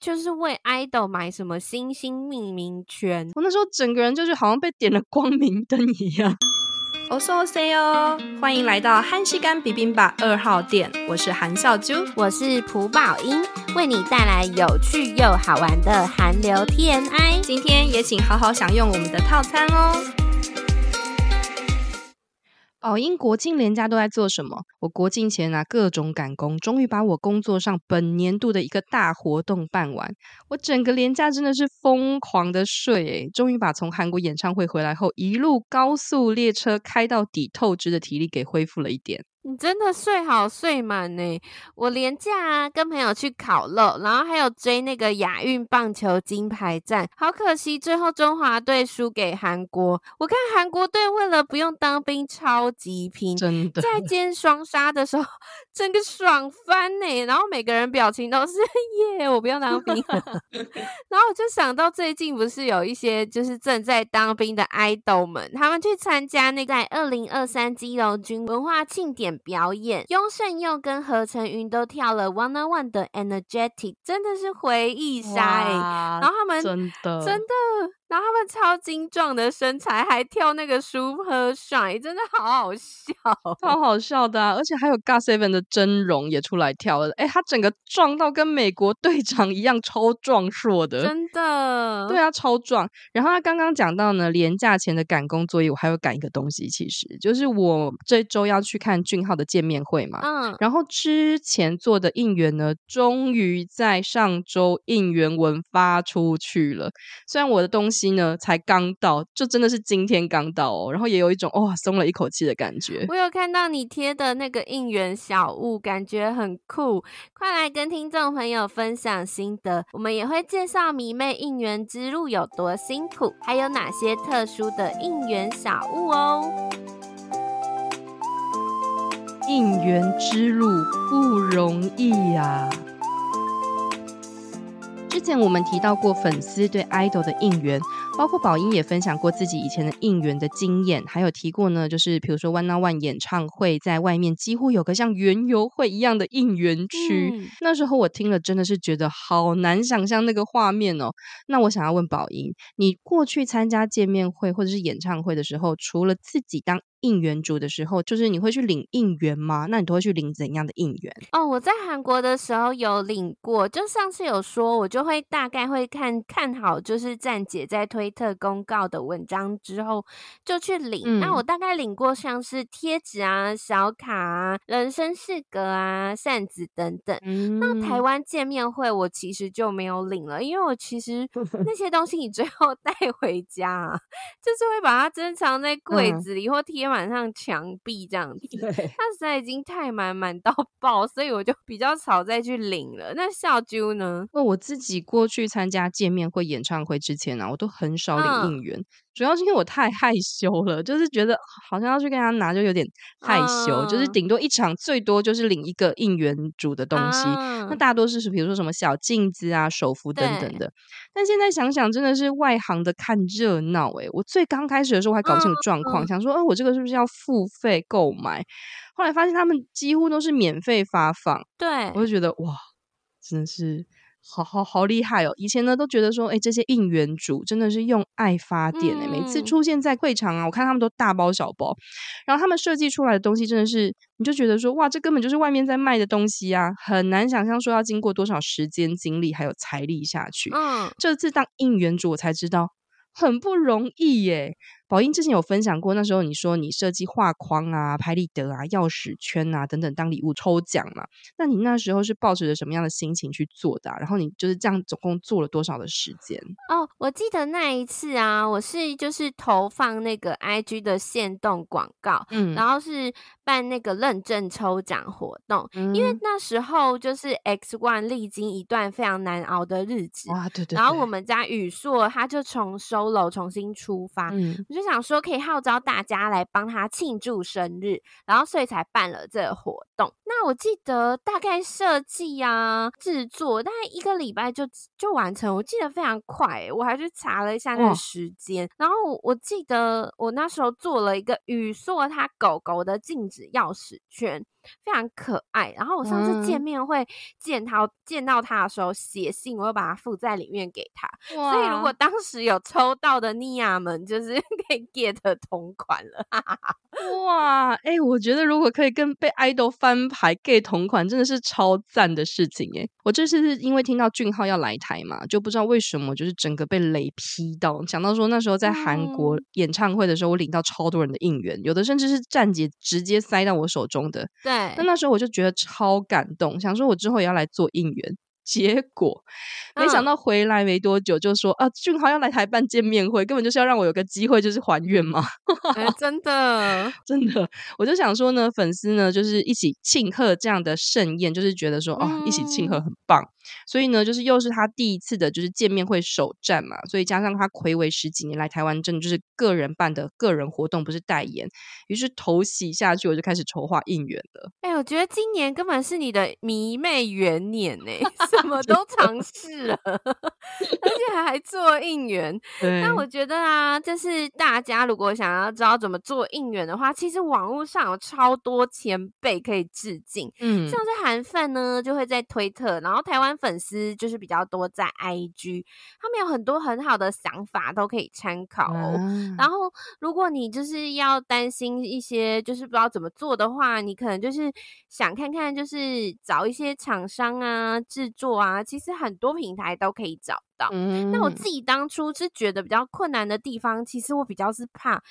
就是为 idol 买什么星星命名权。我那时候整个人就是好像被点了光明灯一样。おそうせよ，欢迎来到韩食柑 bibimbap 二号店，我是韩笑珠，我是朴宝英，为你带来有趣又好玩的韩流 TMI。今天也请好好享用我们的套餐哦。 哦英国庆连假都在做什么？我国庆前啊，各种赶工，终于把我工作上本年度的一个大活动办完。我整个连假真的是疯狂的睡，诶，终于把从韩国演唱会回来后一路高速列车开到底透支的体力给恢复了一点。你真的睡好睡满呢！我连假啊，跟朋友去烤肉，然后还有追那个亚运棒球金牌战。好可惜，最后中华队输给韩国。我看韩国队为了不用当兵，超级拼，真的。在兼双杀的时候，整个爽翻呢！然后每个人表情都是 耶，我不用当兵。然后我就想到最近不是有一些就是正在当兵的爱豆们，他们去参加那个在二零二三基隆军文化庆典。表演，雍胜佑跟何成云都跳了 One on One 的 Energetic，真的是回忆杀欸！然后他们真的真的。然后他们超精壮的身材，还跳那个 Super Shy，真的好好笑，超好笑的啊！而且还有 g a s e v e n 的真容也出来跳了，哎，他整个壮到跟美国队长一样，超壮硕的，真的。对啊，超壮。然后他刚刚讲到呢，连假前的赶工作业，我还有赶一个东西，其实就是我这周要去看俊浩的见面会嘛。嗯。然后之前做的应援呢，终于在上周应援文发出去了。虽然我的东西。呢，才刚到，就真的是今天刚到哦，然后也有一种哇，松了一口气的感觉。我有看到你贴的那个应援小物，感觉很酷，快来跟听众朋友分享心得。我们也会介绍迷妹应援之路有多辛苦，还有哪些特殊的应援小物哦。应援之路不容易呀。之前我们提到过粉丝对爱豆的应援，包括宝英也分享过自己以前的应援的经验，还有提过呢，就是比如说 One on One 演唱会在外面几乎有个像园游会一样的应援区，嗯、那时候我听了真的是觉得好难想象那个画面哦。那我想要问宝英，你过去参加见面会或者是演唱会的时候，除了自己当应援组的时候，就是你会去领应援吗？那你都会去领怎样的应援？哦，我在韩国的时候有领过，就上次有说，我就会大概会看看好，就是站姐在推特公告的文章之后就去领。嗯、那我大概领过像是贴纸啊、小卡啊、人生四格啊、扇子等等。嗯、那台湾见面会我其实就没有领了，因为我其实 那些东西你最后带回家，啊，就是会把它珍藏在柜子里、嗯、或贴。满上墙壁这样子，对，它实在已经太满满到爆，所以我就比较少再去领了。那小啾呢？那我自己过去参加见面会、演唱会之前呢、啊，我都很少领应援。嗯主要是因为我太害羞了，就是觉得好像要去跟他拿就有点害羞，uh, 就是顶多一场最多就是领一个应援组的东西，uh, 那大多是是比如说什么小镜子啊、手幅等等的。但现在想想，真的是外行的看热闹诶，我最刚开始的时候还搞不清楚状况，uh, uh, 想说，哎、呃，我这个是不是要付费购买？后来发现他们几乎都是免费发放，对，我就觉得哇，真的是。好好好厉害哦！以前呢都觉得说，哎，这些应援组真的是用爱发电哎，嗯、每次出现在会场啊，我看他们都大包小包，然后他们设计出来的东西真的是，你就觉得说，哇，这根本就是外面在卖的东西啊，很难想象说要经过多少时间、精力还有财力下去。嗯，这次当应援组我才知道。很不容易耶，宝英之前有分享过，那时候你说你设计画框啊、拍立得啊、钥匙圈啊等等当礼物抽奖嘛，那你那时候是抱着什么样的心情去做的啊？然后你就是这样总共做了多少的时间？哦，我记得那一次啊，我是就是投放那个 IG 的限动广告，嗯，然后是。办那个认证抽奖活动，嗯、因为那时候就是 X One 历经一段非常难熬的日子，啊，对对对，然后我们家宇硕他就从 solo 重新出发，嗯，我就想说可以号召大家来帮他庆祝生日，然后所以才办了这个活动。那我记得大概设计啊、制作大概一个礼拜就就完成，我记得非常快，我还去查了一下那个时间，然后我记得我那时候做了一个宇硕他狗狗的禁止。钥匙圈，非常可爱。然后我上次见面会见他、嗯、见到他的时候写信，我又把它附在里面给他。所以如果当时有抽到的尼亚们，就是 可以 get 同款了。哇，哎、欸，我觉得如果可以跟被爱豆翻牌 get 同款，真的是超赞的事情耶！我这次是因为听到俊浩要来台嘛，就不知道为什么，就是整个被雷劈到。想到说那时候在韩国演唱会的时候，我领到超多人的应援，有的甚至是站姐直接塞到我手中的。对，那那时候我就觉得超感动，想说我之后也要来做应援。结果没想到回来没多久就说、嗯、啊，俊豪要来台办见面会，根本就是要让我有个机会，就是还愿嘛。欸、真的，真的，我就想说呢，粉丝呢就是一起庆贺这样的盛宴，就是觉得说哦，嗯、一起庆贺很棒。所以呢，就是又是他第一次的，就是见面会首站嘛。所以加上他魁违十几年来台湾，真的就是个人办的个人活动，不是代言。于是头洗下去，我就开始筹划应援了。哎、欸，我觉得今年根本是你的迷妹元年呢，什么都 尝试了，而且还做应援。对那我觉得啊，就是大家如果想要知道怎么做应援的话，其实网络上有超多前辈可以致敬。嗯，像是韩范呢，就会在推特，然后台湾。粉丝就是比较多在 IG，他们有很多很好的想法都可以参考哦。嗯、然后，如果你就是要担心一些就是不知道怎么做的话，你可能就是想看看，就是找一些厂商啊、制作啊，其实很多平台都可以找到。嗯、那我自己当初是觉得比较困难的地方，其实我比较是怕。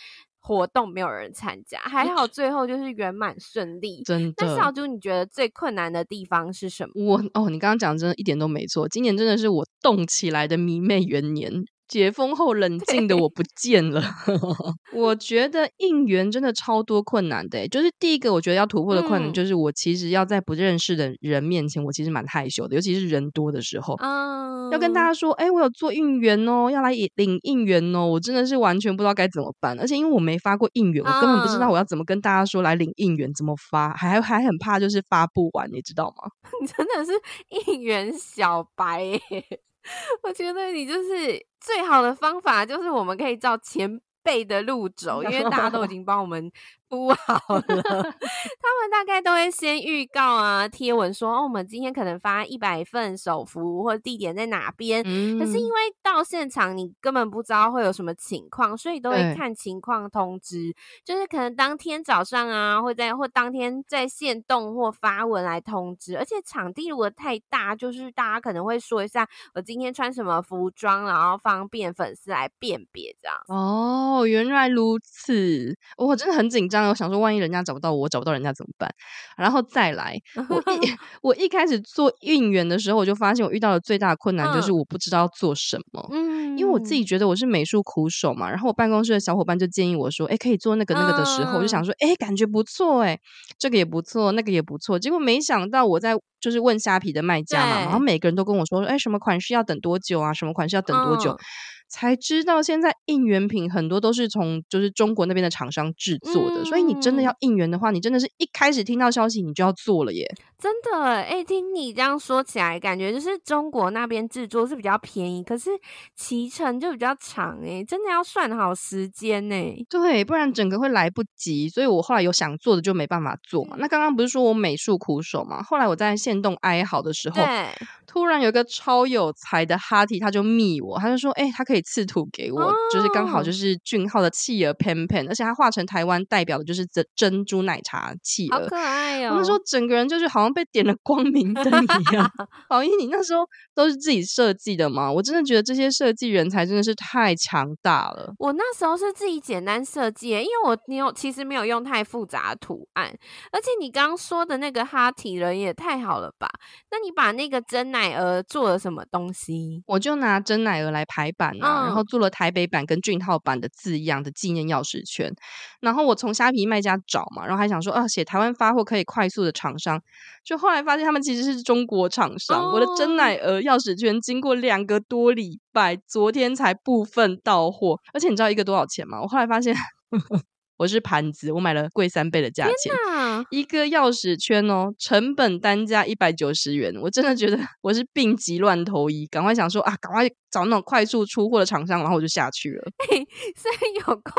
活动没有人参加，还好最后就是圆满顺利。真的。那小猪，你觉得最困难的地方是什么？我哦，你刚刚讲真的一点都没错，今年真的是我动起来的迷妹元年。解封后冷静的我不见了，我觉得应援真的超多困难的、欸。就是第一个，我觉得要突破的困难，就是我其实要在不认识的人面前，我其实蛮害羞的，尤其是人多的时候。嗯，要跟大家说，哎、欸，我有做应援哦，要来领应援哦，我真的是完全不知道该怎么办。而且因为我没发过应援，我根本不知道我要怎么跟大家说来领应援，怎么发，还还很怕就是发不完，你知道吗？你 真的是应援小白、欸。我觉得你就是最好的方法，就是我们可以照前辈的路走，因为大家都已 经帮我们。不好了，他们大概都会先预告啊，贴文说哦，我们今天可能发一百份手幅，或地点在哪边。嗯、可是因为到现场你根本不知道会有什么情况，所以都会看情况通知。就是可能当天早上啊，会在或当天在线动或发文来通知。而且场地如果太大，就是大家可能会说一下我今天穿什么服装，然后方便粉丝来辨别这样。哦，原来如此，我真的很紧张。我想说，万一人家找不到我，我找不到人家怎么办？然后再来，我一我一开始做应援的时候，我就发现我遇到的最大的困难就是我不知道做什么。嗯，因为我自己觉得我是美术苦手嘛，然后我办公室的小伙伴就建议我说：“哎，可以做那个那个的时候，我就想说，哎，感觉不错，哎，这个也不错，那个也不错。”结果没想到我在就是问虾皮的卖家嘛，然后每个人都跟我说：“哎，什么款式要等多久啊？什么款式要等多久？”才知道现在应援品很多都是从就是中国那边的厂商制作的，嗯、所以你真的要应援的话，你真的是一开始听到消息你就要做了耶。真的，哎、欸，听你这样说起来，感觉就是中国那边制作是比较便宜，可是骑程就比较长，哎，真的要算好时间呢。对，不然整个会来不及。所以我后来有想做的就没办法做嘛。那刚刚不是说我美术苦手嘛？后来我在线动哀嚎的时候，突然有一个超有才的哈提，他就密我，他就说，哎、欸，他可以。刺图给我，哦、就是刚好就是俊浩的企鹅 Pen Pen，而且他画成台湾代表的就是珍珍珠奶茶企鹅，好可爱哦！我那时候整个人就是好像被点了光明灯一样。宝英，你那时候都是自己设计的吗？我真的觉得这些设计人才真的是太强大了。我那时候是自己简单设计，因为我你有其实没有用太复杂的图案，而且你刚刚说的那个哈提人也太好了吧？那你把那个真奶鹅做了什么东西？我就拿真奶鹅来排版啊。嗯然后做了台北版跟俊浩版的字样的纪念钥匙圈，然后我从虾皮卖家找嘛，然后还想说啊，写台湾发货可以快速的厂商，就后来发现他们其实是中国厂商。哦、我的真奶鹅钥匙圈经过两个多礼拜，昨天才部分到货，而且你知道一个多少钱吗？我后来发现。我是盘子，我买了贵三倍的价钱，一个钥匙圈哦，成本单价一百九十元，我真的觉得我是病急乱投医，赶快想说啊，赶快找那种快速出货的厂商，然后我就下去了。嘿，虽然有够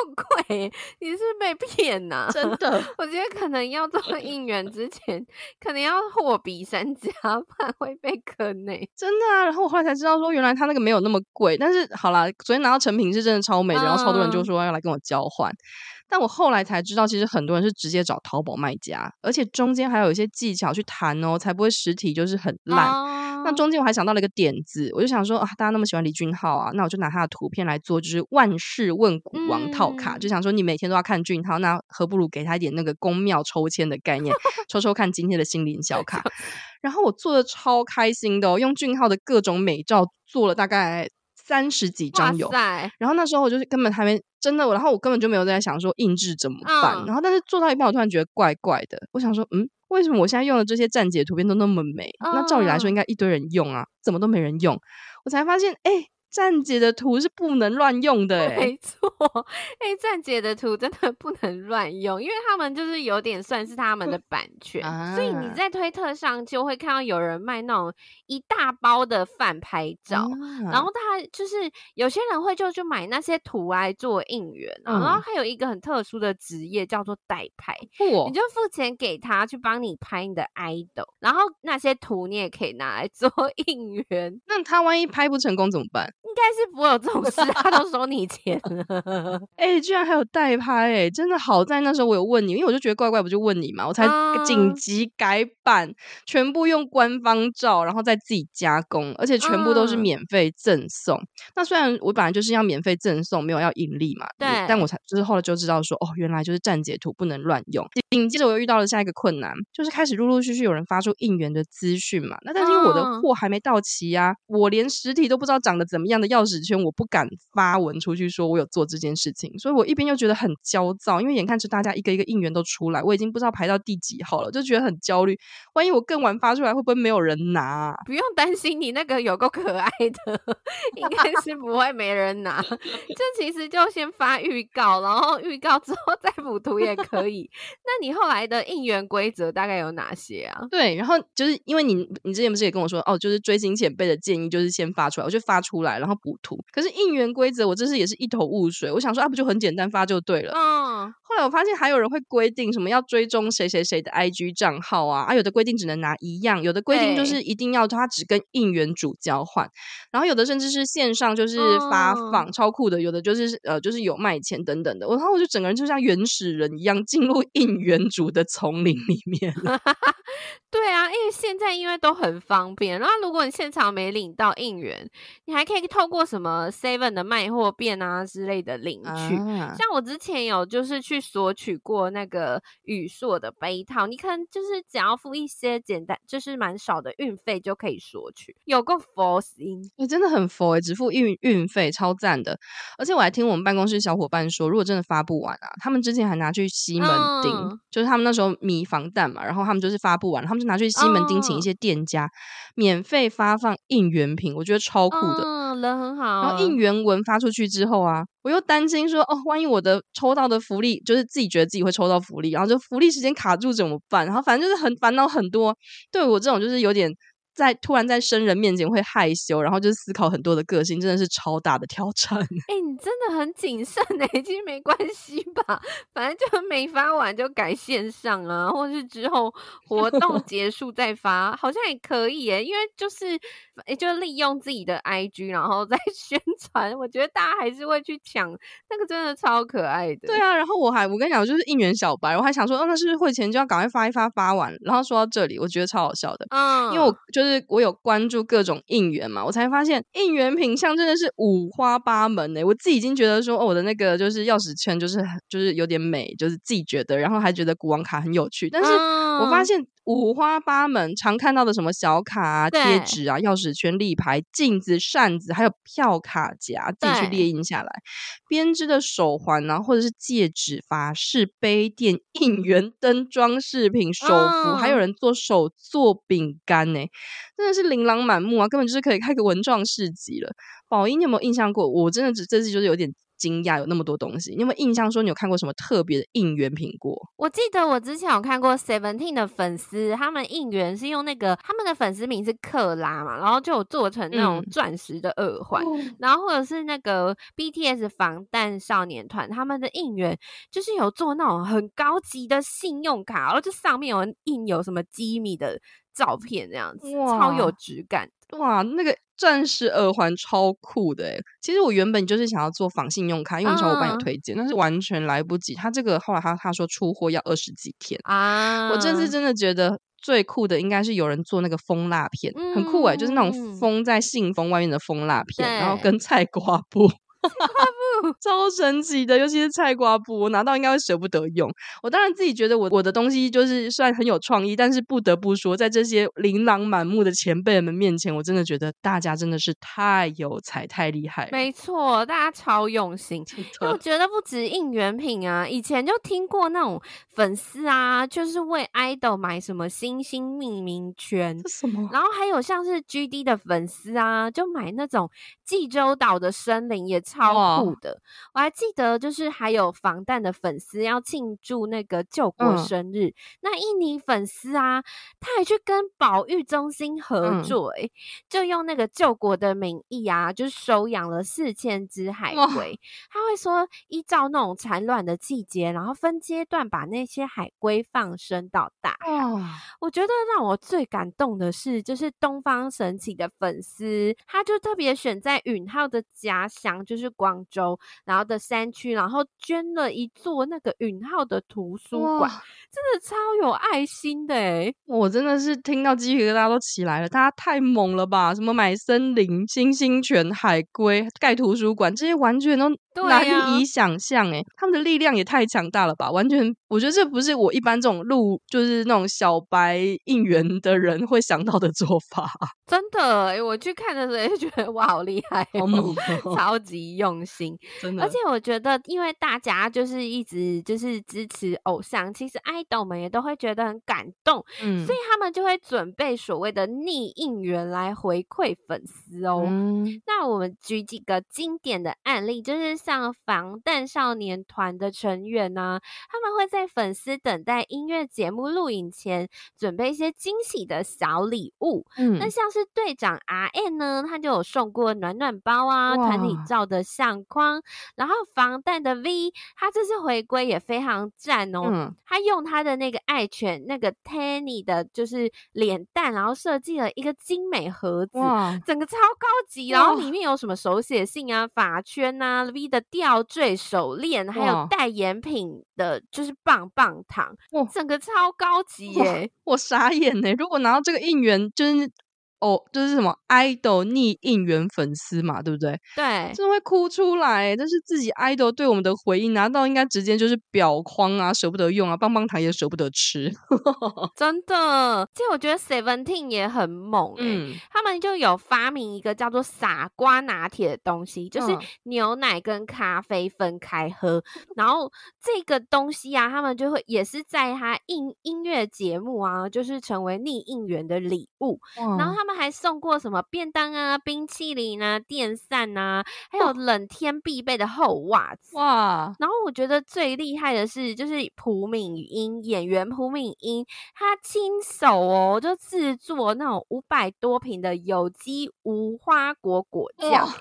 贵，你是被骗呐、啊？真的，我觉得可能要做 应援之前，可能要货比三家，不然会被坑呢。真的啊，然后我后来才知道说，原来他那个没有那么贵，但是好啦，昨天拿到成品是真的超美的，然后超多人就说要来跟我交换。但我后来才知道，其实很多人是直接找淘宝卖家，而且中间还有一些技巧去谈哦，才不会实体就是很烂。Oh. 那中间我还想到了一个点子，我就想说啊，大家那么喜欢李俊浩啊，那我就拿他的图片来做，就是万事问古王套卡，嗯、就想说你每天都要看俊浩，那何不如给他一点那个宫庙抽签的概念，抽抽看今天的心灵小卡。然后我做的超开心的哦，用俊浩的各种美照做了大概。三十几张有，然后那时候我就是根本还没真的，然后我根本就没有在想说印制怎么办，嗯、然后但是做到一半，我突然觉得怪怪的，我想说，嗯，为什么我现在用的这些站姐图片都那么美？嗯、那照理来说应该一堆人用啊，怎么都没人用？我才发现，哎、欸。站姐的图是不能乱用的，欸，没错，哎，站姐的图真的不能乱用，因为他们就是有点算是他们的版权，啊、所以你在推特上就会看到有人卖那种一大包的饭拍照，啊、然后他就是有些人会就去买那些图来做应援，嗯、然后还有一个很特殊的职业叫做代拍，哦、你就付钱给他去帮你拍你的 idol，然后那些图你也可以拿来做 应援，那他万一拍不成功怎么办？应该是不会有这种事，他都收你钱了。哎、欸，居然还有代拍，哎，真的好在那时候我有问你，因为我就觉得怪怪，不就问你嘛，我才紧急改版，嗯、全部用官方照，然后再自己加工，而且全部都是免费赠送。嗯、那虽然我本来就是要免费赠送，没有要盈利嘛，对，但我才就是后来就知道说，哦，原来就是站截图不能乱用。紧接着我又遇到了下一个困难，就是开始陆陆续续有人发出应援的资讯嘛，那但是因为我的货还没到齐呀、啊，嗯、我连实体都不知道长得怎么样。的钥匙圈，我不敢发文出去说我有做这件事情，所以我一边又觉得很焦躁，因为眼看着大家一个一个应援都出来，我已经不知道排到第几号了，就觉得很焦虑。万一我更晚发出来，会不会没有人拿啊？不用担心，你那个有够可爱的，应该是不会没人拿。这其实就先发预告，然后预告之后再补图也可以。那你后来的应援规则大概有哪些啊？对，然后就是因为你，你之前不是也跟我说哦，就是追星前辈的建议就是先发出来，我就发出来。然后补图，可是应援规则我真是也是一头雾水。我想说啊，不就很简单发就对了。嗯，后来我发现还有人会规定什么要追踪谁谁谁的 IG 账号啊，啊，有的规定只能拿一样，有的规定就是一定要他只跟应援主交换，欸、然后有的甚至是线上就是发放，嗯、超酷的，有的就是呃就是有卖钱等等的。我然后我就整个人就像原始人一样进入应援主的丛林里面了。对啊，因为现在因为都很方便，然后如果你现场没领到应援，你还可以透过什么 Seven 的卖货店啊之类的领取。啊、像我之前有就是去索取过那个宇硕的杯套，你看就是只要付一些简单，就是蛮少的运费就可以索取，有个佛心，你、欸、真的很佛哎，只付运运费超赞的。而且我还听我们办公室小伙伴说，如果真的发不完啊，他们之前还拿去西门町，嗯、就是他们那时候迷防弹嘛，然后他们就是发不完，他们。就拿去西门町请一些店家、哦、免费发放应援品，我觉得超酷的，嗯，人很好。然后应援文发出去之后啊，我又担心说，哦，万一我的抽到的福利，就是自己觉得自己会抽到福利，然后就福利时间卡住怎么办？然后反正就是很烦恼很多。对我这种就是有点。在突然在生人面前会害羞，然后就思考很多的个性，真的是超大的挑战。哎、欸，你真的很谨慎哎，其实没关系吧，反正就没发完就改线上啊，或是之后活动 结束再发，好像也可以哎，因为就是哎，就利用自己的 IG 然后再 宣传，我觉得大家还是会去抢，那个真的超可爱的。对啊，然后我还我跟你讲，就是应援小白，我还想说，哦，那是不是会前就要赶快发一发发完？然后说到这里，我觉得超好笑的，嗯，因为我就。就是我有关注各种应援嘛，我才发现应援品相真的是五花八门呢。我自己已经觉得说，哦，我的那个就是钥匙圈，就是就是有点美，就是自己觉得，然后还觉得古王卡很有趣，但是我发现。五花八门，常看到的什么小卡啊、贴纸啊、钥匙圈、立牌、镜子、扇子，还有票卡夹，自己去列印下来。编织的手环啊，或者是戒指、法式、杯垫、应援灯、装饰品、手幅，还有人做手做饼干呢，真的是琳琅满目啊，根本就是可以开个文创市集了。宝英，你有没有印象过？我真的只这次就是有点。惊讶有那么多东西。你有没有印象说你有看过什么特别的应援品过？我记得我之前有看过 Seventeen 的粉丝，他们应援是用那个他们的粉丝名是克拉嘛，然后就有做成那种钻石的耳环，嗯、然后或者是那个 BTS 防弹少年团他们的应援就是有做那种很高级的信用卡，然后就上面有印有什么机密的照片，这样子超有质感。哇，那个钻石耳环超酷的诶！其实我原本就是想要做仿信用卡，因为小伙伴有推荐，嗯、但是完全来不及。他这个后来他他说出货要二十几天啊！我这次真的觉得最酷的应该是有人做那个蜂蜡片，嗯、很酷诶，就是那种封在信封外面的蜂蜡片，然后跟菜瓜布。超神奇的，尤其是菜瓜布，我拿到应该会舍不得用。我当然自己觉得我我的东西就是算很有创意，但是不得不说，在这些琳琅满目的前辈们面前，我真的觉得大家真的是太有才、太厉害。没错，大家超用心。我觉得不止应援品啊，以前就听过那种粉丝啊，就是为 idol 买什么星星命名权，什么？然后还有像是 GD 的粉丝啊，就买那种济州岛的森林也。超酷的，哇我还记得，就是还有防弹的粉丝要庆祝那个救国生日，嗯、那印尼粉丝啊，他还去跟保育中心合作、欸，诶、嗯、就用那个救国的名义啊，就收养了四千只海龟。他会说，依照那种产卵的季节，然后分阶段把那些海龟放生到大我觉得让我最感动的是，就是东方神起的粉丝，他就特别选在允浩的家乡，就是。是广州，然后的山区，然后捐了一座那个允浩的图书馆，真的超有爱心的哎！我真的是听到鸡皮疙瘩都起来了，大家太猛了吧？什么买森林、星星泉、海龟、盖图书馆，这些完全都难以想象哎！啊、他们的力量也太强大了吧？完全，我觉得这不是我一般这种路就是那种小白应援的人会想到的做法。真的哎，我去看的时候也觉得哇，好厉害，好猛，超级。用心，真的，而且我觉得，因为大家就是一直就是支持偶像，其实爱豆们也都会觉得很感动，嗯，所以他们就会准备所谓的逆应援来回馈粉丝哦。嗯，那我们举几个经典的案例，就是像防弹少年团的成员呢、啊，他们会在粉丝等待音乐节目录影前，准备一些惊喜的小礼物。嗯，那像是队长 R N 呢，他就有送过暖暖包啊，团体照的。相框，然后防弹的 V，他这次回归也非常赞哦。嗯、他用他的那个爱犬那个 Tanny 的，就是脸蛋，然后设计了一个精美盒子，哇整个超高级。然后里面有什么手写信啊、发圈啊、V 的吊坠手链，还有代言品的，就是棒棒糖，哇整个超高级耶！我傻眼呢，如果拿到这个应援，就是。哦，就是什么 idol 逆应援粉丝嘛，对不对？对，真的会哭出来。但是自己 idol 对我们的回应，拿到应该直接就是表框啊，舍不得用啊，棒棒糖也舍不得吃。真的，其实我觉得 Seventeen 也很猛嗯、他们就有发明一个叫做傻瓜拿铁的东西，就是牛奶跟咖啡分开喝，嗯、然后这个东西啊，他们就会也是在他音音乐节目啊，就是成为逆应援的礼物，嗯、然后他们。还送过什么便当啊、冰淇淋啊、电扇啊，还有冷天必备的厚袜子哇！然后我觉得最厉害的是，就是朴敏英演员朴敏英，她亲手哦就制作那种五百多瓶的有机无花果果酱，哇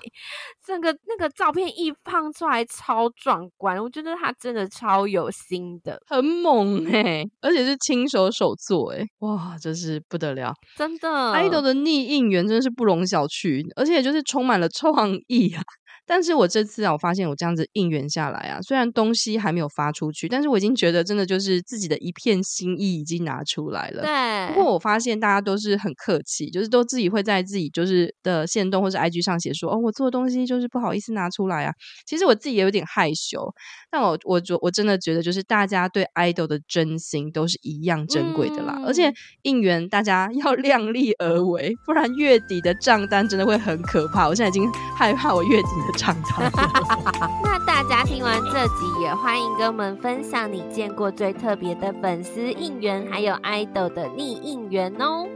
整个那个照片一放出来超壮观，我觉得她真的超有心的，很猛哎、欸，而且是亲手手做哎、欸，哇，真是不得了，真的，idol 的。逆应援真的是不容小觑，而且就是充满了创意啊。但是我这次啊，我发现我这样子应援下来啊，虽然东西还没有发出去，但是我已经觉得真的就是自己的一片心意已经拿出来了。对。不过我发现大家都是很客气，就是都自己会在自己就是的线动或者 IG 上写说，哦，我做的东西就是不好意思拿出来啊。其实我自己也有点害羞，但我我觉我真的觉得就是大家对 idol 的真心都是一样珍贵的啦。嗯、而且应援大家要量力而为，不然月底的账单真的会很可怕。我现在已经害怕我月底的。那大家听完这集，也欢迎跟我们分享你见过最特别的粉丝应援，还有爱豆的逆应援哦。